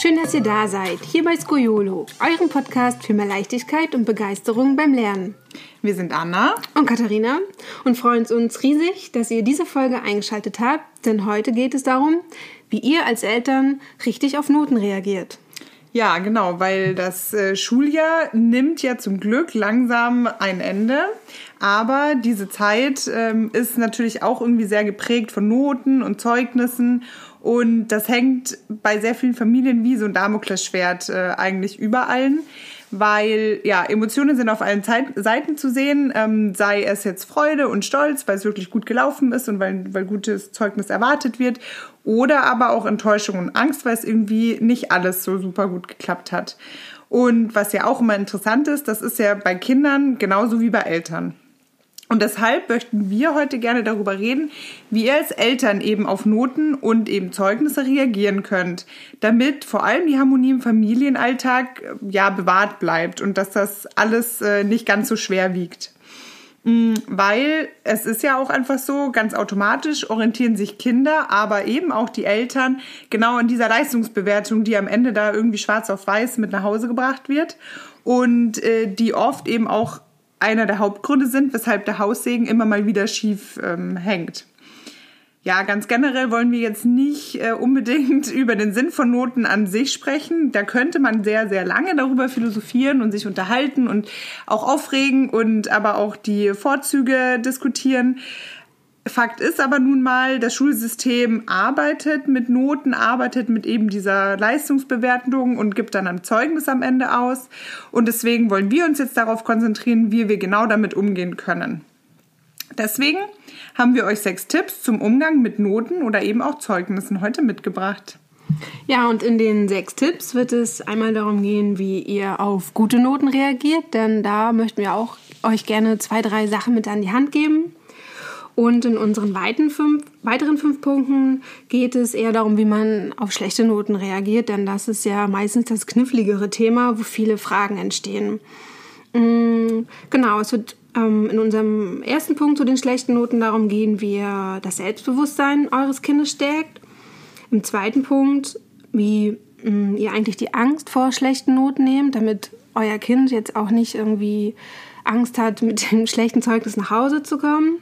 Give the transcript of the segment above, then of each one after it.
Schön, dass ihr da seid, hier bei Skoyolo, eurem Podcast für mehr Leichtigkeit und Begeisterung beim Lernen. Wir sind Anna und Katharina und freuen uns riesig, dass ihr diese Folge eingeschaltet habt, denn heute geht es darum, wie ihr als Eltern richtig auf Noten reagiert. Ja, genau, weil das äh, Schuljahr nimmt ja zum Glück langsam ein Ende. Aber diese Zeit ähm, ist natürlich auch irgendwie sehr geprägt von Noten und Zeugnissen. Und das hängt bei sehr vielen Familien wie so ein Damoklesschwert äh, eigentlich über allen weil ja, Emotionen sind auf allen Zeit Seiten zu sehen, ähm, sei es jetzt Freude und Stolz, weil es wirklich gut gelaufen ist und weil, weil gutes Zeugnis erwartet wird, oder aber auch Enttäuschung und Angst, weil es irgendwie nicht alles so super gut geklappt hat. Und was ja auch immer interessant ist, das ist ja bei Kindern genauso wie bei Eltern. Und deshalb möchten wir heute gerne darüber reden, wie ihr als Eltern eben auf Noten und eben Zeugnisse reagieren könnt, damit vor allem die Harmonie im Familienalltag äh, ja bewahrt bleibt und dass das alles äh, nicht ganz so schwer wiegt. Mm, weil es ist ja auch einfach so, ganz automatisch orientieren sich Kinder, aber eben auch die Eltern genau an dieser Leistungsbewertung, die am Ende da irgendwie schwarz auf weiß mit nach Hause gebracht wird und äh, die oft eben auch einer der Hauptgründe sind, weshalb der Haussegen immer mal wieder schief ähm, hängt. Ja, ganz generell wollen wir jetzt nicht äh, unbedingt über den Sinn von Noten an sich sprechen. Da könnte man sehr, sehr lange darüber philosophieren und sich unterhalten und auch aufregen und aber auch die Vorzüge diskutieren. Fakt ist aber nun mal, das Schulsystem arbeitet mit Noten, arbeitet mit eben dieser Leistungsbewertung und gibt dann ein Zeugnis am Ende aus. Und deswegen wollen wir uns jetzt darauf konzentrieren, wie wir genau damit umgehen können. Deswegen haben wir euch sechs Tipps zum Umgang mit Noten oder eben auch Zeugnissen heute mitgebracht. Ja, und in den sechs Tipps wird es einmal darum gehen, wie ihr auf gute Noten reagiert, denn da möchten wir auch euch gerne zwei, drei Sachen mit an die Hand geben. Und in unseren fünf, weiteren fünf Punkten geht es eher darum, wie man auf schlechte Noten reagiert, denn das ist ja meistens das kniffligere Thema, wo viele Fragen entstehen. Mm, genau, es wird ähm, in unserem ersten Punkt zu den schlechten Noten darum gehen, wie ihr das Selbstbewusstsein eures Kindes stärkt. Im zweiten Punkt, wie mm, ihr eigentlich die Angst vor schlechten Noten nehmt, damit euer Kind jetzt auch nicht irgendwie Angst hat, mit dem schlechten Zeugnis nach Hause zu kommen.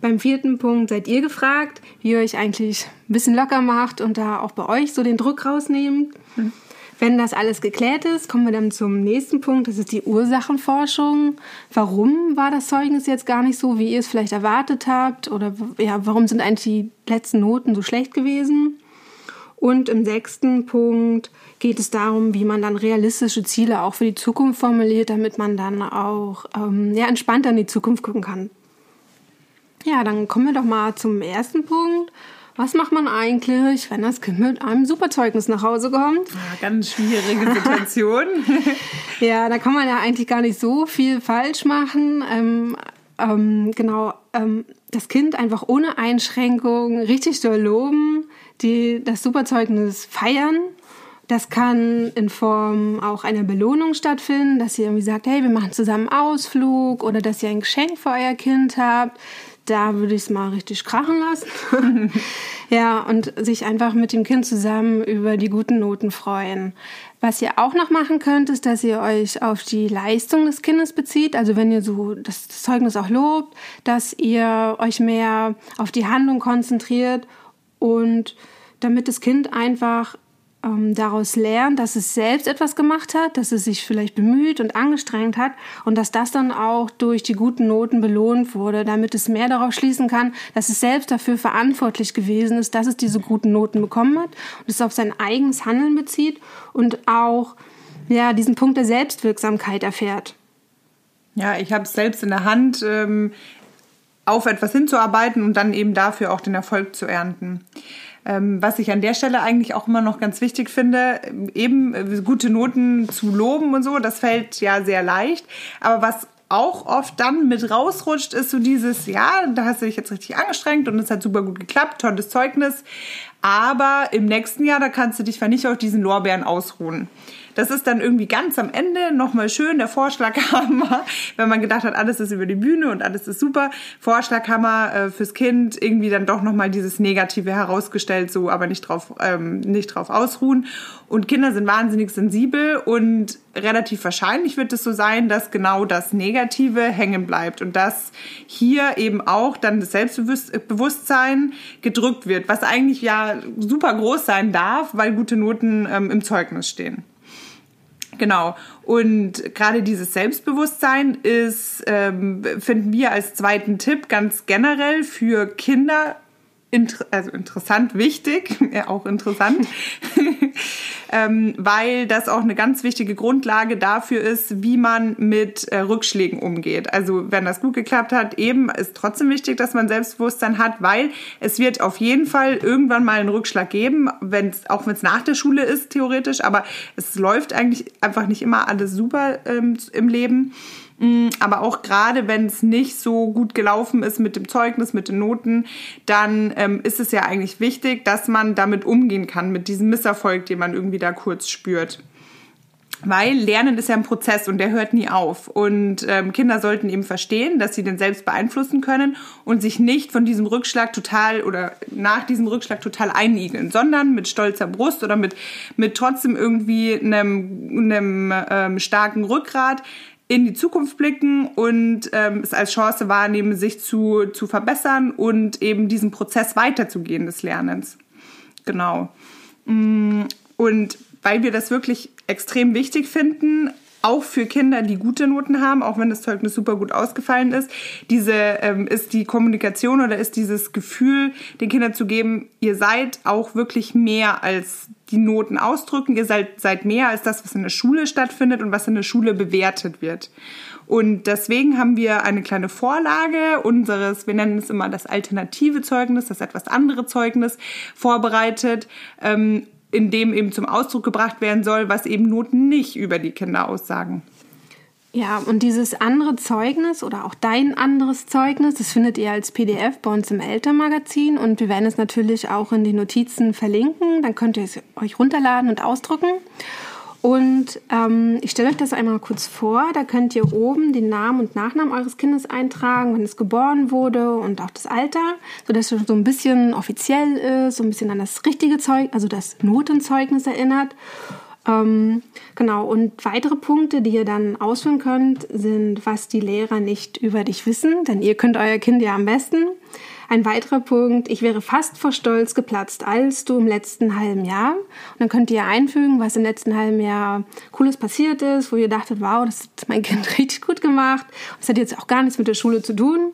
Beim vierten Punkt seid ihr gefragt, wie ihr euch eigentlich ein bisschen locker macht und da auch bei euch so den Druck rausnehmt. Mhm. Wenn das alles geklärt ist, kommen wir dann zum nächsten Punkt. Das ist die Ursachenforschung. Warum war das Zeugnis jetzt gar nicht so, wie ihr es vielleicht erwartet habt? Oder ja, warum sind eigentlich die letzten Noten so schlecht gewesen? Und im sechsten Punkt geht es darum, wie man dann realistische Ziele auch für die Zukunft formuliert, damit man dann auch ähm, ja, entspannter in die Zukunft gucken kann. Ja, dann kommen wir doch mal zum ersten Punkt. Was macht man eigentlich, wenn das Kind mit einem Superzeugnis nach Hause kommt? Ja, ganz schwierige Situation. ja, da kann man ja eigentlich gar nicht so viel falsch machen. Ähm, ähm, genau, ähm, das Kind einfach ohne Einschränkung richtig doll loben, die das Superzeugnis feiern. Das kann in Form auch einer Belohnung stattfinden, dass ihr irgendwie sagt, hey, wir machen zusammen Ausflug oder dass ihr ein Geschenk für euer Kind habt da würde ich es mal richtig krachen lassen. ja, und sich einfach mit dem Kind zusammen über die guten Noten freuen. Was ihr auch noch machen könnt, ist, dass ihr euch auf die Leistung des Kindes bezieht. Also wenn ihr so das Zeugnis auch lobt, dass ihr euch mehr auf die Handlung konzentriert und damit das Kind einfach ähm, daraus lernt, dass es selbst etwas gemacht hat, dass es sich vielleicht bemüht und angestrengt hat und dass das dann auch durch die guten Noten belohnt wurde, damit es mehr darauf schließen kann, dass es selbst dafür verantwortlich gewesen ist, dass es diese guten Noten bekommen hat und es auf sein eigenes Handeln bezieht und auch ja, diesen Punkt der Selbstwirksamkeit erfährt. Ja, ich habe es selbst in der Hand, ähm, auf etwas hinzuarbeiten und dann eben dafür auch den Erfolg zu ernten. Ähm, was ich an der Stelle eigentlich auch immer noch ganz wichtig finde, eben äh, gute Noten zu loben und so, das fällt ja sehr leicht. Aber was auch oft dann mit rausrutscht, ist so dieses, ja, da hast du dich jetzt richtig angestrengt und es hat super gut geklappt, tolles Zeugnis. Aber im nächsten Jahr, da kannst du dich nicht auf diesen Lorbeeren ausruhen. Das ist dann irgendwie ganz am Ende nochmal schön der Vorschlaghammer, wenn man gedacht hat, alles ist über die Bühne und alles ist super. Vorschlaghammer äh, fürs Kind irgendwie dann doch nochmal dieses Negative herausgestellt, so aber nicht drauf, ähm, nicht drauf ausruhen. Und Kinder sind wahnsinnig sensibel und relativ wahrscheinlich wird es so sein, dass genau das Negative hängen bleibt und dass hier eben auch dann das Selbstbewusstsein gedrückt wird, was eigentlich ja super groß sein darf, weil gute Noten ähm, im Zeugnis stehen. Genau. Und gerade dieses Selbstbewusstsein ist, ähm, finden wir als zweiten Tipp ganz generell für Kinder inter also interessant, wichtig, ja, auch interessant, ähm, weil das auch eine ganz wichtige Grundlage dafür ist, wie man mit äh, Rückschlägen umgeht. Also wenn das gut geklappt hat, eben ist trotzdem wichtig, dass man Selbstbewusstsein hat, weil es wird auf jeden Fall irgendwann mal einen Rückschlag geben, wenn's, auch wenn es nach der Schule ist, theoretisch, aber es läuft eigentlich einfach nicht immer alles super ähm, im Leben. Mm, aber auch gerade, wenn es nicht so gut gelaufen ist mit dem Zeugnis, mit den Noten, dann ähm, ist es ja eigentlich wichtig, dass man damit umgehen kann, mit diesem Misserfolg, den man irgendwie da kurz spürt. Weil Lernen ist ja ein Prozess und der hört nie auf. Und ähm, Kinder sollten eben verstehen, dass sie den selbst beeinflussen können und sich nicht von diesem Rückschlag total oder nach diesem Rückschlag total einigeln, sondern mit stolzer Brust oder mit, mit trotzdem irgendwie einem, einem ähm, starken Rückgrat in die Zukunft blicken und ähm, es als Chance wahrnehmen, sich zu, zu verbessern und eben diesen Prozess weiterzugehen des Lernens. Genau. Mm, und weil wir das wirklich extrem wichtig finden, auch für Kinder, die gute Noten haben, auch wenn das Zeugnis super gut ausgefallen ist, diese ähm, ist die Kommunikation oder ist dieses Gefühl, den Kindern zu geben, ihr seid auch wirklich mehr als die Noten ausdrücken, ihr seid, seid mehr als das, was in der Schule stattfindet und was in der Schule bewertet wird. Und deswegen haben wir eine kleine Vorlage unseres, wir nennen es immer das alternative Zeugnis, das etwas andere Zeugnis vorbereitet. Ähm, in dem eben zum Ausdruck gebracht werden soll, was eben Noten nicht über die Kinder aussagen. Ja, und dieses andere Zeugnis oder auch dein anderes Zeugnis, das findet ihr als PDF bei uns im Elternmagazin und wir werden es natürlich auch in den Notizen verlinken. Dann könnt ihr es euch runterladen und ausdrucken. Und ähm, ich stelle euch das einmal kurz vor. Da könnt ihr oben den Namen und Nachnamen eures Kindes eintragen, wenn es geboren wurde und auch das Alter, sodass es so ein bisschen offiziell ist, so ein bisschen an das richtige Zeug, also das Notenzeugnis erinnert. Ähm, genau, und weitere Punkte, die ihr dann ausführen könnt, sind, was die Lehrer nicht über dich wissen, denn ihr könnt euer Kind ja am besten. Ein weiterer Punkt, ich wäre fast vor Stolz geplatzt, als du im letzten halben Jahr. Und dann könnt ihr einfügen, was im letzten halben Jahr Cooles passiert ist, wo ihr dachtet, wow, das hat mein Kind richtig gut gemacht. Das hat jetzt auch gar nichts mit der Schule zu tun.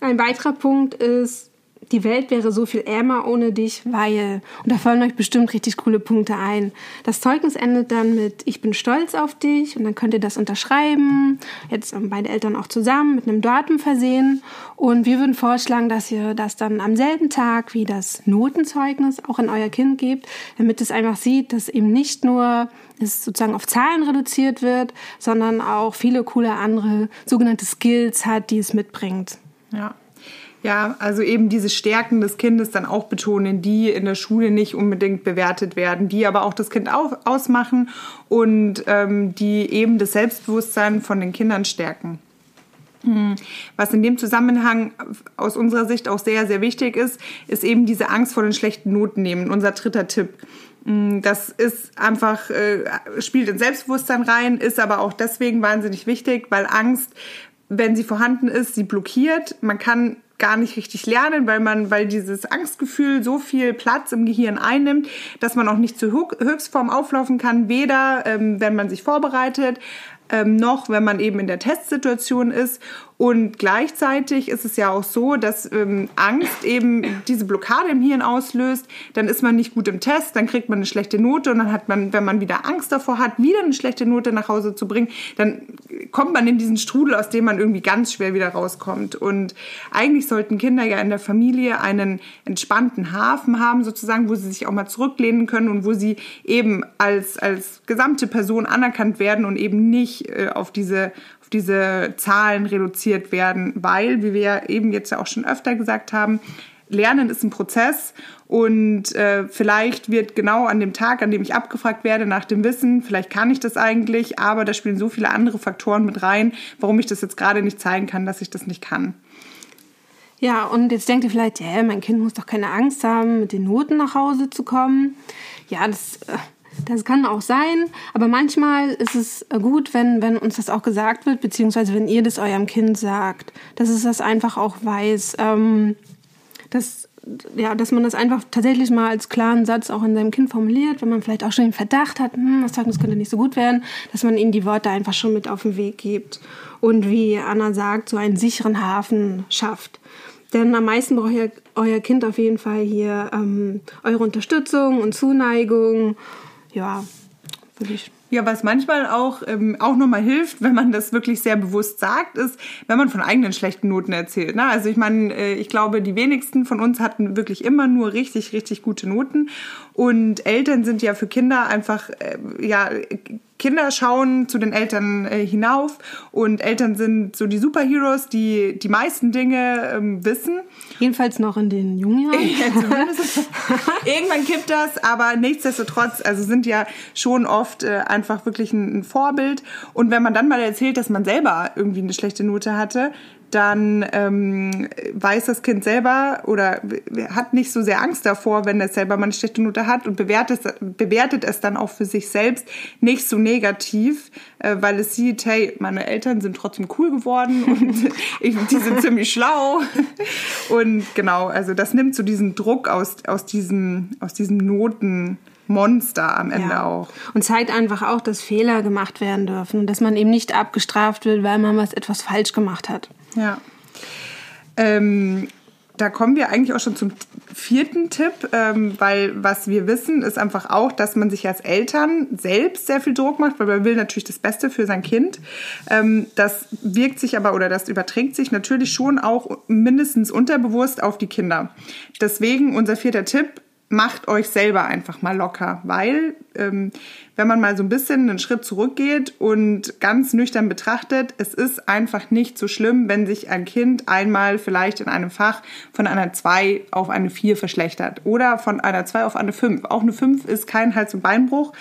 Ein weiterer Punkt ist, die Welt wäre so viel ärmer ohne dich, weil. Und da fallen euch bestimmt richtig coole Punkte ein. Das Zeugnis endet dann mit Ich bin stolz auf dich und dann könnt ihr das unterschreiben. Jetzt beide Eltern auch zusammen mit einem Datum versehen. Und wir würden vorschlagen, dass ihr das dann am selben Tag wie das Notenzeugnis auch an euer Kind gebt, damit es einfach sieht, dass eben nicht nur es sozusagen auf Zahlen reduziert wird, sondern auch viele coole andere sogenannte Skills hat, die es mitbringt. Ja, ja, also eben diese Stärken des Kindes dann auch betonen, die in der Schule nicht unbedingt bewertet werden, die aber auch das Kind auf, ausmachen und ähm, die eben das Selbstbewusstsein von den Kindern stärken. Hm. Was in dem Zusammenhang aus unserer Sicht auch sehr, sehr wichtig ist, ist eben diese Angst vor den schlechten Noten nehmen. Unser dritter Tipp. Hm, das ist einfach, äh, spielt in Selbstbewusstsein rein, ist aber auch deswegen wahnsinnig wichtig, weil Angst, wenn sie vorhanden ist, sie blockiert. Man kann gar nicht richtig lernen, weil man, weil dieses Angstgefühl so viel Platz im Gehirn einnimmt, dass man auch nicht zur Höchstform auflaufen kann, weder ähm, wenn man sich vorbereitet, ähm, noch wenn man eben in der Testsituation ist. Und gleichzeitig ist es ja auch so, dass ähm, Angst eben diese Blockade im Hirn auslöst. Dann ist man nicht gut im Test, dann kriegt man eine schlechte Note und dann hat man, wenn man wieder Angst davor hat, wieder eine schlechte Note nach Hause zu bringen, dann kommt man in diesen Strudel, aus dem man irgendwie ganz schwer wieder rauskommt. Und eigentlich sollten Kinder ja in der Familie einen entspannten Hafen haben, sozusagen, wo sie sich auch mal zurücklehnen können und wo sie eben als, als gesamte Person anerkannt werden und eben nicht äh, auf diese auf diese Zahlen reduziert werden, weil, wie wir eben jetzt ja auch schon öfter gesagt haben, Lernen ist ein Prozess und äh, vielleicht wird genau an dem Tag, an dem ich abgefragt werde nach dem Wissen, vielleicht kann ich das eigentlich, aber da spielen so viele andere Faktoren mit rein, warum ich das jetzt gerade nicht zeigen kann, dass ich das nicht kann. Ja, und jetzt denkt ihr vielleicht, ja, mein Kind muss doch keine Angst haben, mit den Noten nach Hause zu kommen. Ja, das, äh, das kann auch sein, aber manchmal ist es gut, wenn, wenn uns das auch gesagt wird, beziehungsweise wenn ihr das eurem Kind sagt, dass es das einfach auch weiß. Ähm, dass, ja, dass man das einfach tatsächlich mal als klaren Satz auch in seinem Kind formuliert, wenn man vielleicht auch schon den Verdacht hat, hm, das Zeugnis könnte nicht so gut werden, dass man ihnen die Worte einfach schon mit auf den Weg gibt und wie Anna sagt, so einen sicheren Hafen schafft. Denn am meisten braucht ihr, euer Kind auf jeden Fall hier ähm, eure Unterstützung und Zuneigung. Ja, würde ich ja, was manchmal auch, ähm, auch nochmal hilft, wenn man das wirklich sehr bewusst sagt, ist, wenn man von eigenen schlechten Noten erzählt. Ne? Also ich meine, äh, ich glaube, die wenigsten von uns hatten wirklich immer nur richtig, richtig gute Noten. Und Eltern sind ja für Kinder einfach, äh, ja, Kinder schauen zu den Eltern äh, hinauf und Eltern sind so die Superheroes, die die meisten Dinge ähm, wissen. Jedenfalls noch in den jungen Jahren. Irgendwann kippt das, aber nichtsdestotrotz, also sind ja schon oft äh, einfach wirklich ein, ein Vorbild. Und wenn man dann mal erzählt, dass man selber irgendwie eine schlechte Note hatte, dann ähm, weiß das Kind selber oder hat nicht so sehr Angst davor, wenn es selber mal eine schlechte Note hat und bewertet, bewertet es dann auch für sich selbst nicht so negativ, äh, weil es sieht, hey, meine Eltern sind trotzdem cool geworden und ich, die sind ziemlich schlau. Und genau, also das nimmt so diesen Druck aus, aus, diesem, aus diesem Noten. Monster am Ende ja. auch. Und zeigt einfach auch, dass Fehler gemacht werden dürfen und dass man eben nicht abgestraft wird, weil man was etwas falsch gemacht hat. Ja. Ähm, da kommen wir eigentlich auch schon zum vierten Tipp, ähm, weil was wir wissen, ist einfach auch, dass man sich als Eltern selbst sehr viel Druck macht, weil man will natürlich das Beste für sein Kind. Ähm, das wirkt sich aber oder das überträgt sich natürlich schon auch mindestens unterbewusst auf die Kinder. Deswegen unser vierter Tipp, macht euch selber einfach mal locker, weil ähm, wenn man mal so ein bisschen einen Schritt zurückgeht und ganz nüchtern betrachtet, es ist einfach nicht so schlimm, wenn sich ein Kind einmal vielleicht in einem Fach von einer 2 auf eine 4 verschlechtert oder von einer 2 auf eine 5. Auch eine 5 ist kein Hals- und Beinbruch.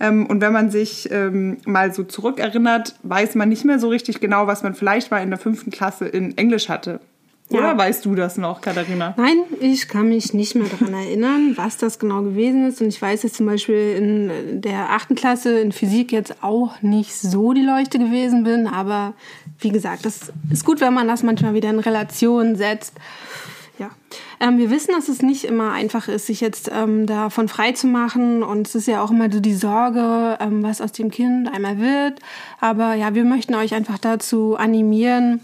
Ähm, und wenn man sich ähm, mal so zurückerinnert, weiß man nicht mehr so richtig genau, was man vielleicht mal in der fünften Klasse in Englisch hatte. Ja. Oder weißt du das noch, Katharina? Nein, ich kann mich nicht mehr daran erinnern, was das genau gewesen ist. Und ich weiß jetzt zum Beispiel in der achten Klasse in Physik jetzt auch nicht so die Leuchte gewesen bin. Aber wie gesagt, das ist gut, wenn man das manchmal wieder in Relation setzt. Ja, ähm, wir wissen, dass es nicht immer einfach ist, sich jetzt ähm, davon frei zu machen. Und es ist ja auch immer so die Sorge, ähm, was aus dem Kind einmal wird. Aber ja, wir möchten euch einfach dazu animieren,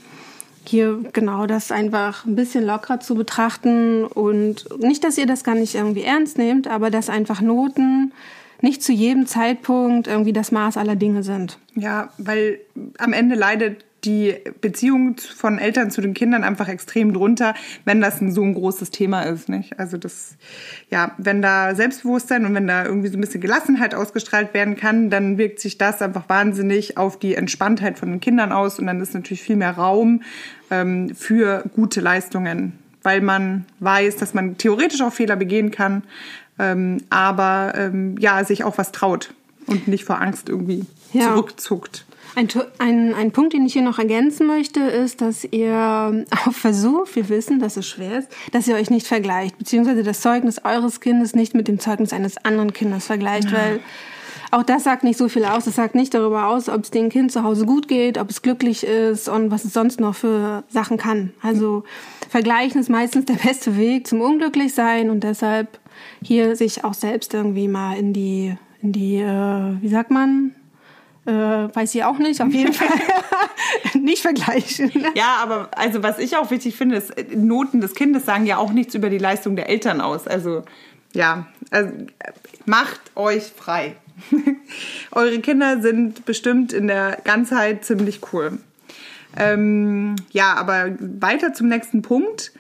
hier genau das einfach ein bisschen lockerer zu betrachten und nicht, dass ihr das gar nicht irgendwie ernst nehmt, aber dass einfach Noten nicht zu jedem Zeitpunkt irgendwie das Maß aller Dinge sind. Ja, weil am Ende leidet die Beziehung von Eltern zu den Kindern einfach extrem drunter, wenn das ein, so ein großes Thema ist, nicht? Also das, ja, wenn da Selbstbewusstsein und wenn da irgendwie so ein bisschen Gelassenheit ausgestrahlt werden kann, dann wirkt sich das einfach wahnsinnig auf die Entspanntheit von den Kindern aus und dann ist natürlich viel mehr Raum ähm, für gute Leistungen, weil man weiß, dass man theoretisch auch Fehler begehen kann, ähm, aber ähm, ja, sich auch was traut und nicht vor Angst irgendwie ja. zurückzuckt. Ein, ein, ein Punkt, den ich hier noch ergänzen möchte, ist, dass ihr auf Versuch, wir wissen, dass es schwer ist, dass ihr euch nicht vergleicht, beziehungsweise das Zeugnis eures Kindes nicht mit dem Zeugnis eines anderen Kindes vergleicht, ja. weil auch das sagt nicht so viel aus. Es sagt nicht darüber aus, ob es dem Kind zu Hause gut geht, ob es glücklich ist und was es sonst noch für Sachen kann. Also vergleichen ist meistens der beste Weg zum Unglücklichsein und deshalb hier sich auch selbst irgendwie mal in die, in die, äh, wie sagt man, äh, weiß ich auch nicht, auf jeden Fall nicht vergleichen. Ja, aber also was ich auch wichtig finde, ist, Noten des Kindes sagen ja auch nichts über die Leistung der Eltern aus. Also ja, also, macht euch frei. Eure Kinder sind bestimmt in der Ganzheit ziemlich cool. Ähm, ja, aber weiter zum nächsten Punkt.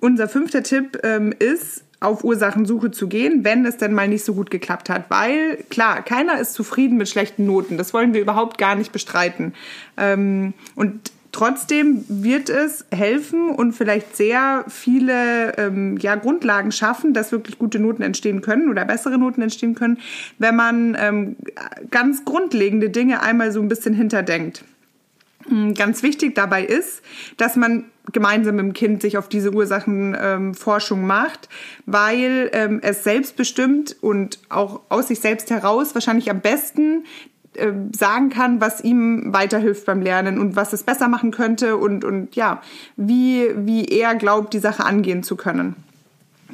Unser fünfter Tipp ähm, ist, auf Ursachensuche zu gehen, wenn es denn mal nicht so gut geklappt hat. Weil, klar, keiner ist zufrieden mit schlechten Noten. Das wollen wir überhaupt gar nicht bestreiten. Ähm, und trotzdem wird es helfen und vielleicht sehr viele ähm, ja, Grundlagen schaffen, dass wirklich gute Noten entstehen können oder bessere Noten entstehen können, wenn man ähm, ganz grundlegende Dinge einmal so ein bisschen hinterdenkt. Hm, ganz wichtig dabei ist, dass man gemeinsam mit dem Kind sich auf diese Ursachenforschung ähm, macht, weil ähm, es selbstbestimmt und auch aus sich selbst heraus wahrscheinlich am besten äh, sagen kann, was ihm weiterhilft beim Lernen und was es besser machen könnte und, und ja, wie, wie er glaubt, die Sache angehen zu können.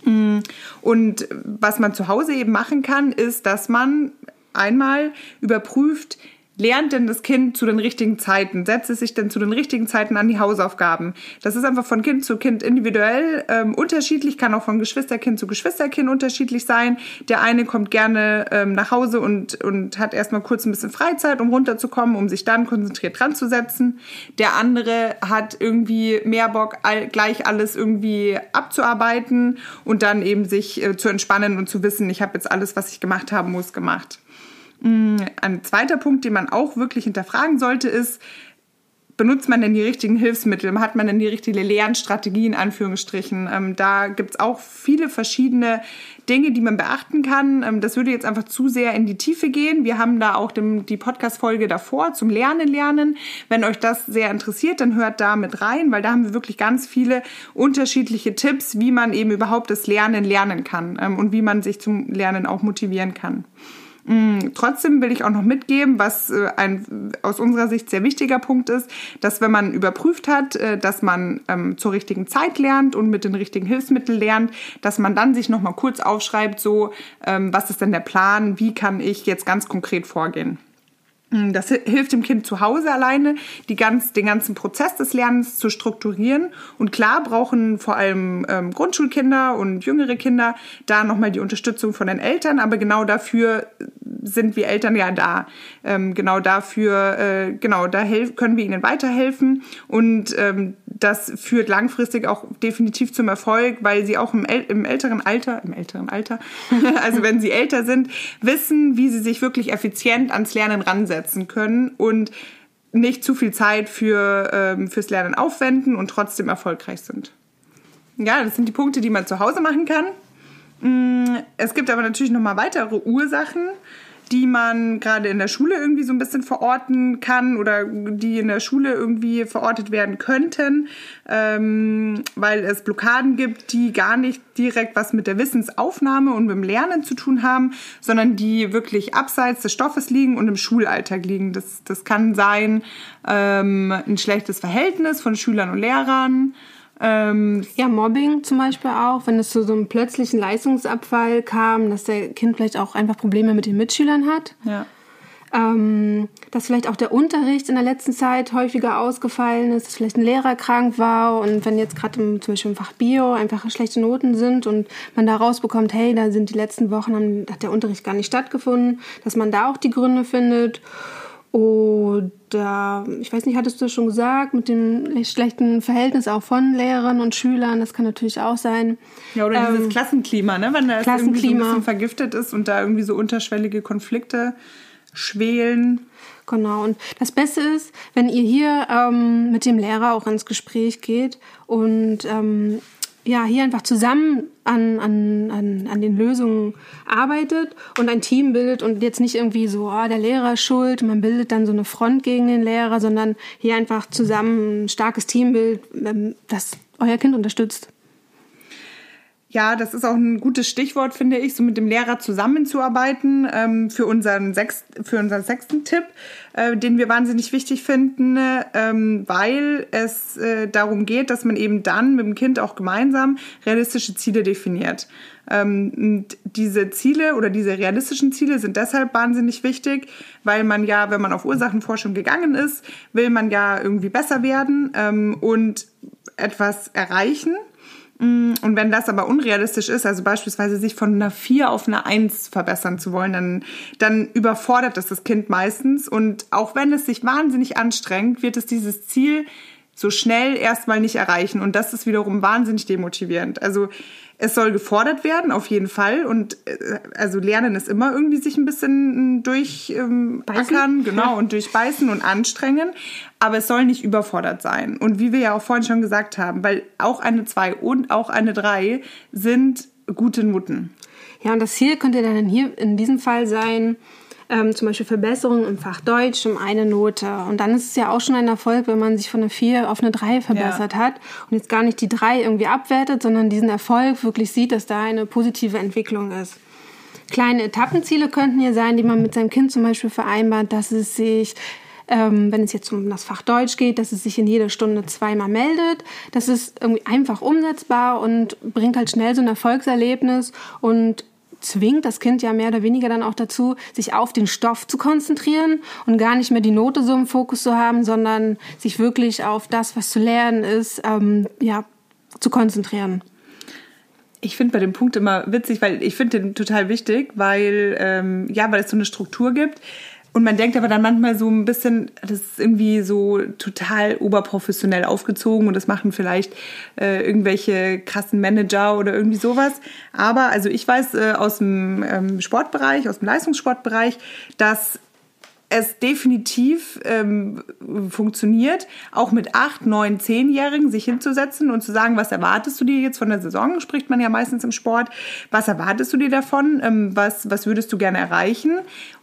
Hm, und was man zu Hause eben machen kann, ist, dass man einmal überprüft, lernt denn das Kind zu den richtigen Zeiten? Setzt es sich denn zu den richtigen Zeiten an die Hausaufgaben? Das ist einfach von Kind zu Kind individuell ähm, unterschiedlich, kann auch von Geschwisterkind zu Geschwisterkind unterschiedlich sein. Der eine kommt gerne ähm, nach Hause und, und hat erstmal kurz ein bisschen Freizeit, um runterzukommen, um sich dann konzentriert dran zu setzen. Der andere hat irgendwie mehr Bock, all, gleich alles irgendwie abzuarbeiten und dann eben sich äh, zu entspannen und zu wissen, ich habe jetzt alles, was ich gemacht haben muss, gemacht. Mm, ein zweiter Punkt, den man auch wirklich hinterfragen sollte, ist, benutzt man denn die richtigen Hilfsmittel? Hat man denn die richtige Lernstrategie in Anführungsstrichen? Ähm, da gibt's auch viele verschiedene Dinge, die man beachten kann. Ähm, das würde jetzt einfach zu sehr in die Tiefe gehen. Wir haben da auch dem, die Podcast-Folge davor zum Lernen lernen. Wenn euch das sehr interessiert, dann hört da mit rein, weil da haben wir wirklich ganz viele unterschiedliche Tipps, wie man eben überhaupt das Lernen lernen kann ähm, und wie man sich zum Lernen auch motivieren kann. Mm, trotzdem will ich auch noch mitgeben, was äh, ein aus unserer Sicht sehr wichtiger Punkt ist, dass wenn man überprüft hat, äh, dass man ähm, zur richtigen Zeit lernt und mit den richtigen Hilfsmitteln lernt, dass man dann sich noch mal kurz aufschreibt, so ähm, was ist denn der Plan, wie kann ich jetzt ganz konkret vorgehen. Hm, das hilft dem Kind zu Hause alleine, die ganz, den ganzen Prozess des Lernens zu strukturieren. Und klar brauchen vor allem ähm, Grundschulkinder und jüngere Kinder da nochmal die Unterstützung von den Eltern. Aber genau dafür sind wir Eltern ja da. Ähm, genau dafür, äh, genau, da können wir ihnen weiterhelfen. Und ähm, das führt langfristig auch definitiv zum Erfolg, weil sie auch im, im älteren Alter, im älteren Alter, also wenn sie älter sind, wissen, wie sie sich wirklich effizient ans Lernen ransetzen können und nicht zu viel Zeit für, ähm, fürs Lernen aufwenden und trotzdem erfolgreich sind. Ja, das sind die Punkte, die man zu Hause machen kann. Mm, es gibt aber natürlich noch mal weitere Ursachen, die man gerade in der Schule irgendwie so ein bisschen verorten kann oder die in der Schule irgendwie verortet werden könnten, ähm, weil es Blockaden gibt, die gar nicht direkt was mit der Wissensaufnahme und mit dem Lernen zu tun haben, sondern die wirklich abseits des Stoffes liegen und im Schulalltag liegen. Das, das kann sein ähm, ein schlechtes Verhältnis von Schülern und Lehrern, ähm, ja, Mobbing zum Beispiel auch, wenn es zu so einem plötzlichen Leistungsabfall kam, dass der Kind vielleicht auch einfach Probleme mit den Mitschülern hat. Ja. Ähm, dass vielleicht auch der Unterricht in der letzten Zeit häufiger ausgefallen ist, dass vielleicht ein Lehrer krank war und wenn jetzt gerade zum Beispiel im Fach Bio einfach schlechte Noten sind und man da rausbekommt, hey, da sind die letzten Wochen, hat der Unterricht gar nicht stattgefunden, dass man da auch die Gründe findet. Oder, ich weiß nicht, hattest du schon gesagt, mit dem schlechten Verhältnis auch von Lehrern und Schülern, das kann natürlich auch sein. Ja, oder ähm, dieses Klassenklima, ne? wenn das irgendwie so ein bisschen vergiftet ist und da irgendwie so unterschwellige Konflikte schwelen. Genau, und das Beste ist, wenn ihr hier ähm, mit dem Lehrer auch ins Gespräch geht und ähm, ja, hier einfach zusammen an, an, an, an den Lösungen arbeitet und ein Team bildet und jetzt nicht irgendwie so, ah, der Lehrer ist schuld, man bildet dann so eine Front gegen den Lehrer, sondern hier einfach zusammen ein starkes Teambild, ähm, das euer Kind unterstützt. Ja, das ist auch ein gutes Stichwort, finde ich, so mit dem Lehrer zusammenzuarbeiten ähm, für, unseren sechst, für unseren sechsten Tipp, äh, den wir wahnsinnig wichtig finden, ähm, weil es äh, darum geht, dass man eben dann mit dem Kind auch gemeinsam realistische Ziele definiert. Ähm, und diese Ziele oder diese realistischen Ziele sind deshalb wahnsinnig wichtig, weil man ja, wenn man auf Ursachenforschung gegangen ist, will man ja irgendwie besser werden ähm, und etwas erreichen. Mm, und wenn das aber unrealistisch ist, also beispielsweise sich von einer 4 auf eine 1 verbessern zu wollen, dann, dann überfordert das das Kind meistens. Und auch wenn es sich wahnsinnig anstrengt, wird es dieses Ziel so schnell erstmal nicht erreichen. Und das ist wiederum wahnsinnig demotivierend. Also es soll gefordert werden, auf jeden Fall. Und äh, also Lernen ist immer irgendwie sich ein bisschen durchackern, ähm, genau, und durchbeißen und anstrengen. Aber es soll nicht überfordert sein. Und wie wir ja auch vorhin schon gesagt haben, weil auch eine 2 und auch eine 3 sind gute Noten. Ja, und das Ziel könnte dann hier in diesem Fall sein, ähm, zum Beispiel Verbesserungen im Fach Deutsch um eine Note. Und dann ist es ja auch schon ein Erfolg, wenn man sich von einer 4 auf eine 3 verbessert ja. hat und jetzt gar nicht die 3 irgendwie abwertet, sondern diesen Erfolg wirklich sieht, dass da eine positive Entwicklung ist. Kleine Etappenziele könnten hier sein, die man mit seinem Kind zum Beispiel vereinbart, dass es sich ähm, wenn es jetzt um das Fach Deutsch geht, dass es sich in jeder Stunde zweimal meldet. Das ist irgendwie einfach umsetzbar und bringt halt schnell so ein Erfolgserlebnis und zwingt das Kind ja mehr oder weniger dann auch dazu, sich auf den Stoff zu konzentrieren und gar nicht mehr die Note so im Fokus zu haben, sondern sich wirklich auf das, was zu lernen ist, ähm, ja, zu konzentrieren. Ich finde bei dem Punkt immer witzig, weil ich finde den total wichtig, weil ähm, ja, weil es so eine Struktur gibt. Und man denkt aber dann manchmal so ein bisschen, das ist irgendwie so total oberprofessionell aufgezogen und das machen vielleicht äh, irgendwelche krassen Manager oder irgendwie sowas. Aber also ich weiß äh, aus dem ähm, Sportbereich, aus dem Leistungssportbereich, dass es definitiv ähm, funktioniert, auch mit acht, neun, zehnjährigen sich hinzusetzen und zu sagen, was erwartest du dir jetzt von der Saison, spricht man ja meistens im Sport, was erwartest du dir davon, ähm, was, was würdest du gerne erreichen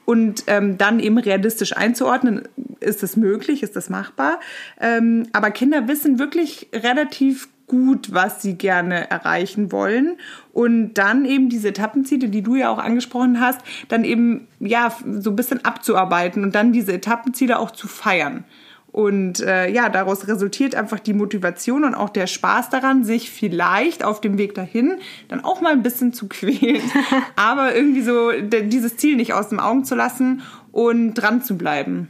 und ähm, dann eben realistisch einzuordnen, ist das möglich, ist das machbar. Ähm, aber Kinder wissen wirklich relativ gut, was sie gerne erreichen wollen. Und dann eben diese Etappenziele, die du ja auch angesprochen hast, dann eben ja so ein bisschen abzuarbeiten und dann diese Etappenziele auch zu feiern. Und äh, ja, daraus resultiert einfach die Motivation und auch der Spaß daran, sich vielleicht auf dem Weg dahin dann auch mal ein bisschen zu quälen, aber irgendwie so dieses Ziel nicht aus den Augen zu lassen und dran zu bleiben.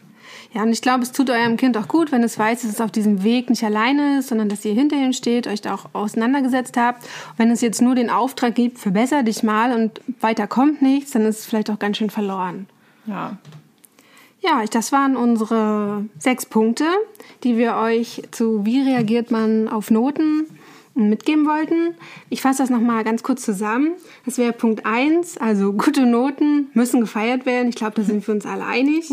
Ja, und ich glaube, es tut eurem Kind auch gut, wenn es weiß, dass es auf diesem Weg nicht alleine ist, sondern dass ihr hinter ihm steht, euch da auch auseinandergesetzt habt. wenn es jetzt nur den Auftrag gibt, verbessere dich mal und weiter kommt nichts, dann ist es vielleicht auch ganz schön verloren. Ja. Ja, das waren unsere sechs Punkte, die wir euch zu Wie reagiert man auf Noten mitgeben wollten. Ich fasse das nochmal ganz kurz zusammen. Das wäre Punkt 1, also gute Noten müssen gefeiert werden. Ich glaube, da sind wir uns alle einig.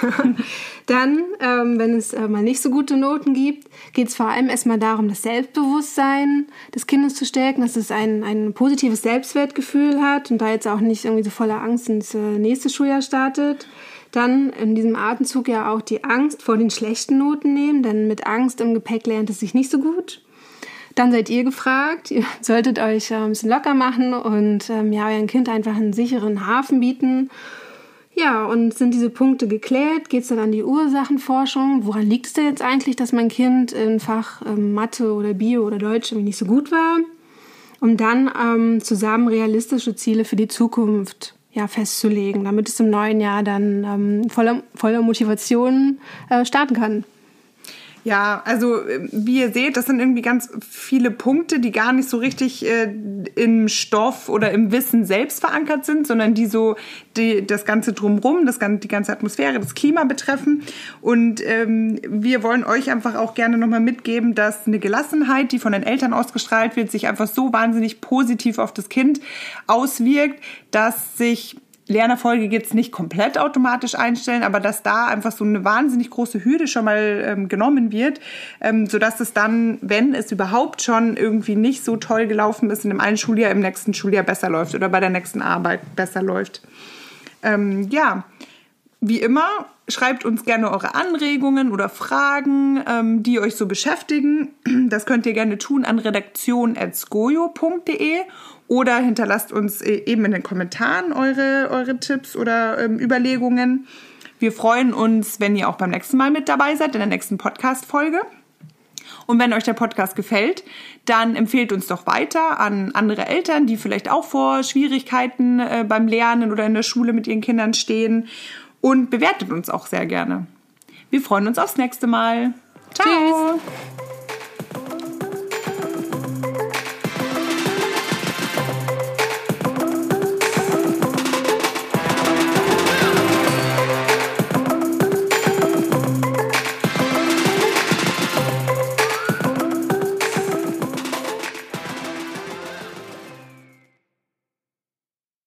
Dann, ähm, wenn es äh, mal nicht so gute Noten gibt, geht es vor allem erstmal darum, das Selbstbewusstsein des Kindes zu stärken, dass es ein, ein positives Selbstwertgefühl hat und da jetzt auch nicht irgendwie so voller Angst ins äh, nächste Schuljahr startet dann in diesem Atemzug ja auch die Angst vor den schlechten Noten nehmen, denn mit Angst im Gepäck lernt es sich nicht so gut. Dann seid ihr gefragt. Ihr solltet euch äh, ein bisschen locker machen und ähm, ja, eurem Kind einfach einen sicheren Hafen bieten. Ja, und sind diese Punkte geklärt? Geht es dann an die Ursachenforschung? Woran liegt es denn jetzt eigentlich, dass mein Kind in Fach ähm, Mathe oder Bio oder Deutsch irgendwie nicht so gut war? Um dann ähm, zusammen realistische Ziele für die Zukunft ja, festzulegen, damit es im neuen Jahr dann ähm, voller, voller Motivation äh, starten kann. Ja, also wie ihr seht, das sind irgendwie ganz viele Punkte, die gar nicht so richtig äh, im Stoff oder im Wissen selbst verankert sind, sondern die so die, das Ganze drumrum, das, die ganze Atmosphäre, das Klima betreffen. Und ähm, wir wollen euch einfach auch gerne nochmal mitgeben, dass eine Gelassenheit, die von den Eltern ausgestrahlt wird, sich einfach so wahnsinnig positiv auf das Kind auswirkt, dass sich Lernerfolge jetzt nicht komplett automatisch einstellen, aber dass da einfach so eine wahnsinnig große Hürde schon mal ähm, genommen wird, ähm, sodass es dann, wenn es überhaupt schon irgendwie nicht so toll gelaufen ist, in dem einen Schuljahr im nächsten Schuljahr besser läuft oder bei der nächsten Arbeit besser läuft. Ähm, ja, wie immer, schreibt uns gerne eure Anregungen oder Fragen, ähm, die euch so beschäftigen. Das könnt ihr gerne tun an redaktion.skojo.de oder hinterlasst uns äh, eben in den Kommentaren eure, eure Tipps oder ähm, Überlegungen. Wir freuen uns, wenn ihr auch beim nächsten Mal mit dabei seid, in der nächsten Podcast-Folge. Und wenn euch der Podcast gefällt, dann empfehlt uns doch weiter an andere Eltern, die vielleicht auch vor Schwierigkeiten äh, beim Lernen oder in der Schule mit ihren Kindern stehen. Und bewertet uns auch sehr gerne. Wir freuen uns aufs nächste Mal. Ciao! Tschüss.